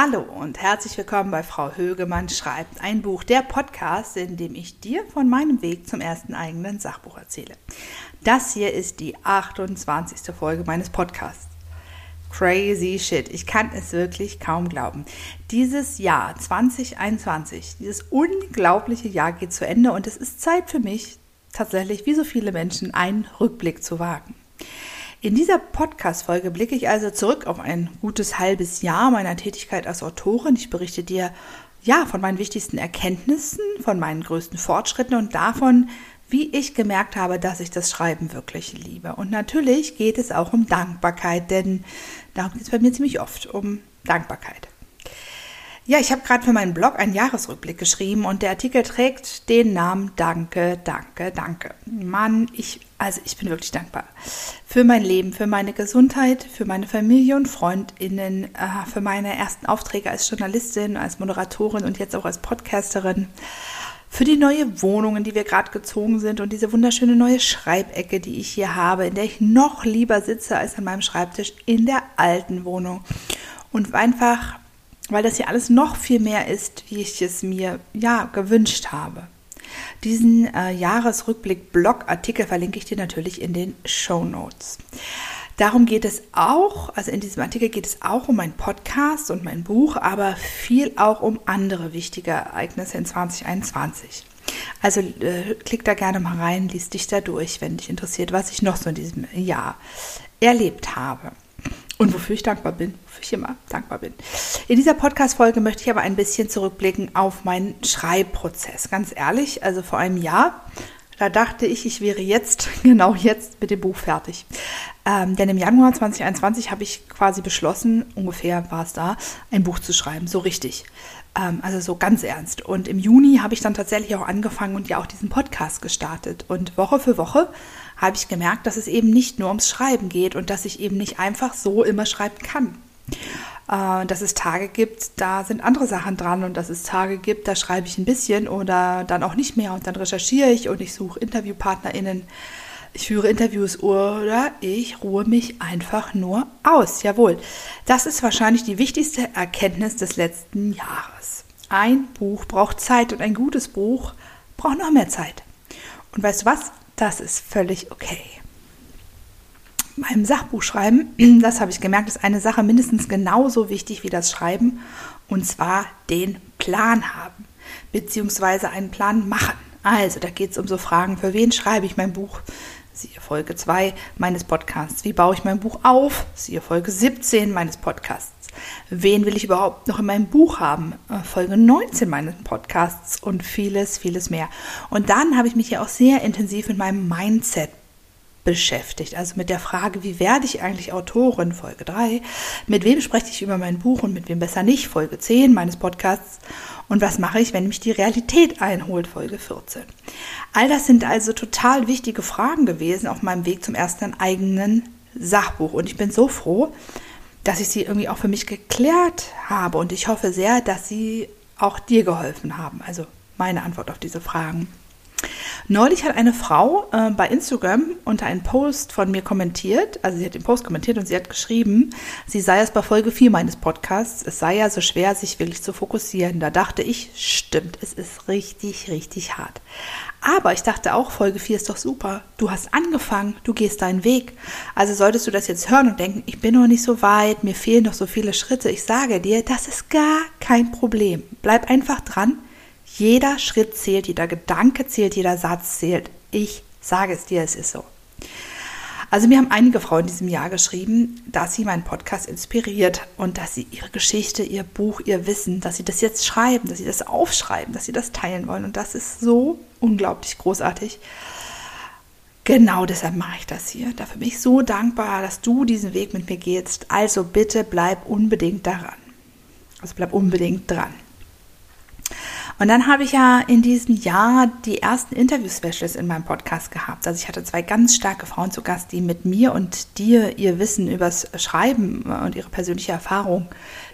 Hallo und herzlich willkommen bei Frau Högemann schreibt ein Buch, der Podcast, in dem ich dir von meinem Weg zum ersten eigenen Sachbuch erzähle. Das hier ist die 28. Folge meines Podcasts. Crazy shit. Ich kann es wirklich kaum glauben. Dieses Jahr 2021, dieses unglaubliche Jahr geht zu Ende und es ist Zeit für mich, tatsächlich wie so viele Menschen, einen Rückblick zu wagen. In dieser Podcast-Folge blicke ich also zurück auf ein gutes halbes Jahr meiner Tätigkeit als Autorin. Ich berichte dir ja von meinen wichtigsten Erkenntnissen, von meinen größten Fortschritten und davon, wie ich gemerkt habe, dass ich das Schreiben wirklich liebe. Und natürlich geht es auch um Dankbarkeit, denn darum geht es bei mir ziemlich oft, um Dankbarkeit. Ja, ich habe gerade für meinen Blog einen Jahresrückblick geschrieben und der Artikel trägt den Namen Danke, danke, danke. Mann, ich, also ich bin wirklich dankbar für mein Leben, für meine Gesundheit, für meine Familie und Freundinnen, äh, für meine ersten Aufträge als Journalistin, als Moderatorin und jetzt auch als Podcasterin, für die neue Wohnung, in die wir gerade gezogen sind und diese wunderschöne neue Schreibecke, die ich hier habe, in der ich noch lieber sitze als an meinem Schreibtisch in der alten Wohnung und einfach weil das hier alles noch viel mehr ist, wie ich es mir ja gewünscht habe. Diesen äh, Jahresrückblick-Blog-Artikel verlinke ich dir natürlich in den Show Notes. Darum geht es auch, also in diesem Artikel geht es auch um meinen Podcast und mein Buch, aber viel auch um andere wichtige Ereignisse in 2021. Also äh, klick da gerne mal rein, liest dich da durch, wenn dich interessiert, was ich noch so in diesem Jahr erlebt habe und wofür ich dankbar bin, wofür ich immer dankbar bin. In dieser Podcast-Folge möchte ich aber ein bisschen zurückblicken auf meinen Schreibprozess. Ganz ehrlich, also vor einem Jahr, da dachte ich, ich wäre jetzt, genau jetzt mit dem Buch fertig. Ähm, denn im Januar 2021 habe ich quasi beschlossen, ungefähr war es da, ein Buch zu schreiben, so richtig. Ähm, also so ganz ernst. Und im Juni habe ich dann tatsächlich auch angefangen und ja auch diesen Podcast gestartet. Und Woche für Woche habe ich gemerkt, dass es eben nicht nur ums Schreiben geht und dass ich eben nicht einfach so immer schreiben kann. Äh, dass es Tage gibt, da sind andere Sachen dran und dass es Tage gibt, da schreibe ich ein bisschen oder dann auch nicht mehr und dann recherchiere ich und ich suche InterviewpartnerInnen. Ich führe Interviews oder ich ruhe mich einfach nur aus. Jawohl, das ist wahrscheinlich die wichtigste Erkenntnis des letzten Jahres. Ein Buch braucht Zeit und ein gutes Buch braucht noch mehr Zeit. Und weißt du was? Das ist völlig okay. Beim Sachbuchschreiben, das habe ich gemerkt, ist eine Sache mindestens genauso wichtig wie das Schreiben, und zwar den Plan haben, beziehungsweise einen Plan machen. Also, da geht es um so Fragen, für wen schreibe ich mein Buch? Siehe Folge 2 meines Podcasts. Wie baue ich mein Buch auf? Siehe Folge 17 meines Podcasts. Wen will ich überhaupt noch in meinem Buch haben? Äh, Folge 19 meines Podcasts und vieles, vieles mehr. Und dann habe ich mich ja auch sehr intensiv mit meinem Mindset beschäftigt. Also mit der Frage, wie werde ich eigentlich Autorin, Folge 3, mit wem spreche ich über mein Buch und mit wem besser nicht, Folge 10 meines Podcasts und was mache ich, wenn mich die Realität einholt, Folge 14. All das sind also total wichtige Fragen gewesen auf meinem Weg zum ersten eigenen Sachbuch und ich bin so froh, dass ich sie irgendwie auch für mich geklärt habe und ich hoffe sehr, dass sie auch dir geholfen haben. Also meine Antwort auf diese Fragen. Neulich hat eine Frau äh, bei Instagram unter einen Post von mir kommentiert, also sie hat den Post kommentiert und sie hat geschrieben, sie sei es bei Folge 4 meines Podcasts, es sei ja so schwer, sich wirklich zu fokussieren. Da dachte ich, stimmt, es ist richtig, richtig hart. Aber ich dachte auch, Folge 4 ist doch super. Du hast angefangen, du gehst deinen Weg. Also solltest du das jetzt hören und denken, ich bin noch nicht so weit, mir fehlen noch so viele Schritte. Ich sage dir, das ist gar kein Problem. Bleib einfach dran jeder Schritt zählt, jeder Gedanke zählt, jeder Satz zählt. Ich sage es dir, es ist so. Also mir haben einige Frauen in diesem Jahr geschrieben, dass sie meinen Podcast inspiriert und dass sie ihre Geschichte, ihr Buch, ihr Wissen, dass sie das jetzt schreiben, dass sie das aufschreiben, dass sie das teilen wollen. Und das ist so unglaublich großartig. Genau deshalb mache ich das hier. Dafür bin ich so dankbar, dass du diesen Weg mit mir gehst. Also bitte bleib unbedingt daran. Also bleib unbedingt dran. Und dann habe ich ja in diesem Jahr die ersten Interview-Specials in meinem Podcast gehabt. Also ich hatte zwei ganz starke Frauen zu Gast, die mit mir und dir ihr Wissen übers Schreiben und ihre persönliche Erfahrung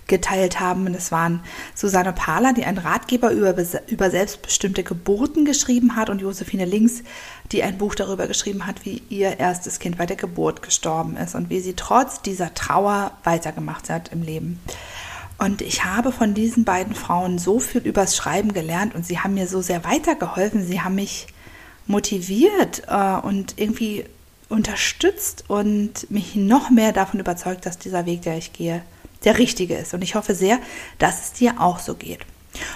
geteilt haben. Und es waren Susanne Pahler, die einen Ratgeber über, über selbstbestimmte Geburten geschrieben hat und Josephine Links, die ein Buch darüber geschrieben hat, wie ihr erstes Kind bei der Geburt gestorben ist und wie sie trotz dieser Trauer weitergemacht hat im Leben. Und ich habe von diesen beiden Frauen so viel übers Schreiben gelernt und sie haben mir so sehr weitergeholfen. Sie haben mich motiviert äh, und irgendwie unterstützt und mich noch mehr davon überzeugt, dass dieser Weg, der ich gehe, der richtige ist. Und ich hoffe sehr, dass es dir auch so geht.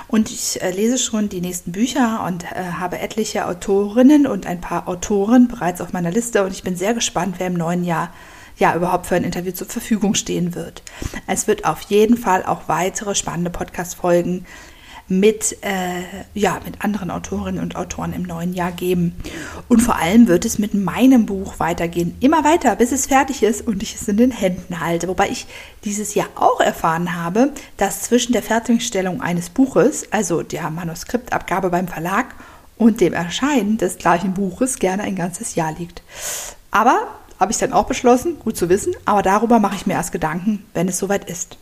Und ich äh, lese schon die nächsten Bücher und äh, habe etliche Autorinnen und ein paar Autoren bereits auf meiner Liste. Und ich bin sehr gespannt, wer im neuen Jahr ja überhaupt für ein Interview zur Verfügung stehen wird. Es wird auf jeden Fall auch weitere spannende Podcast-Folgen mit, äh, ja, mit anderen Autorinnen und Autoren im neuen Jahr geben. Und vor allem wird es mit meinem Buch weitergehen. Immer weiter, bis es fertig ist und ich es in den Händen halte. Wobei ich dieses Jahr auch erfahren habe, dass zwischen der Fertigstellung eines Buches, also der Manuskriptabgabe beim Verlag und dem Erscheinen des gleichen Buches gerne ein ganzes Jahr liegt. Aber habe ich dann auch beschlossen, gut zu wissen, aber darüber mache ich mir erst Gedanken, wenn es soweit ist.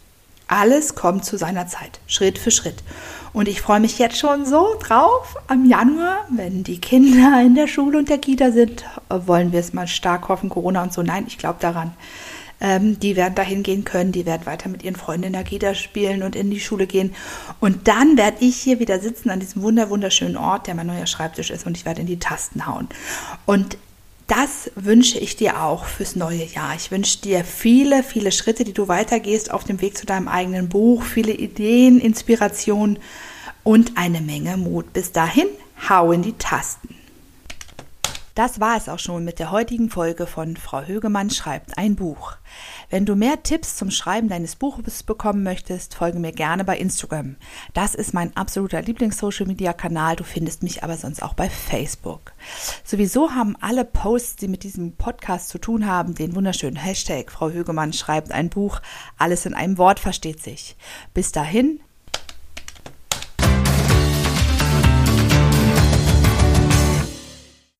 Alles kommt zu seiner Zeit, Schritt für Schritt. Und ich freue mich jetzt schon so drauf. Am Januar, wenn die Kinder in der Schule und der Kita sind, wollen wir es mal stark hoffen, Corona und so. Nein, ich glaube daran. Ähm, die werden dahin gehen können, die werden weiter mit ihren Freunden in der Kita spielen und in die Schule gehen. Und dann werde ich hier wieder sitzen an diesem wunder wunderschönen Ort, der mein neuer Schreibtisch ist, und ich werde in die Tasten hauen. Und das wünsche ich dir auch fürs neue Jahr. Ich wünsche dir viele, viele Schritte, die du weitergehst auf dem Weg zu deinem eigenen Buch, viele Ideen, Inspiration und eine Menge Mut. Bis dahin, hau in die Tasten. Das war es auch schon mit der heutigen Folge von Frau Högemann schreibt ein Buch. Wenn du mehr Tipps zum Schreiben deines Buches bekommen möchtest, folge mir gerne bei Instagram. Das ist mein absoluter Lieblings-Social-Media-Kanal. Du findest mich aber sonst auch bei Facebook. Sowieso haben alle Posts, die mit diesem Podcast zu tun haben, den wunderschönen Hashtag Frau Högemann schreibt ein Buch. Alles in einem Wort versteht sich. Bis dahin,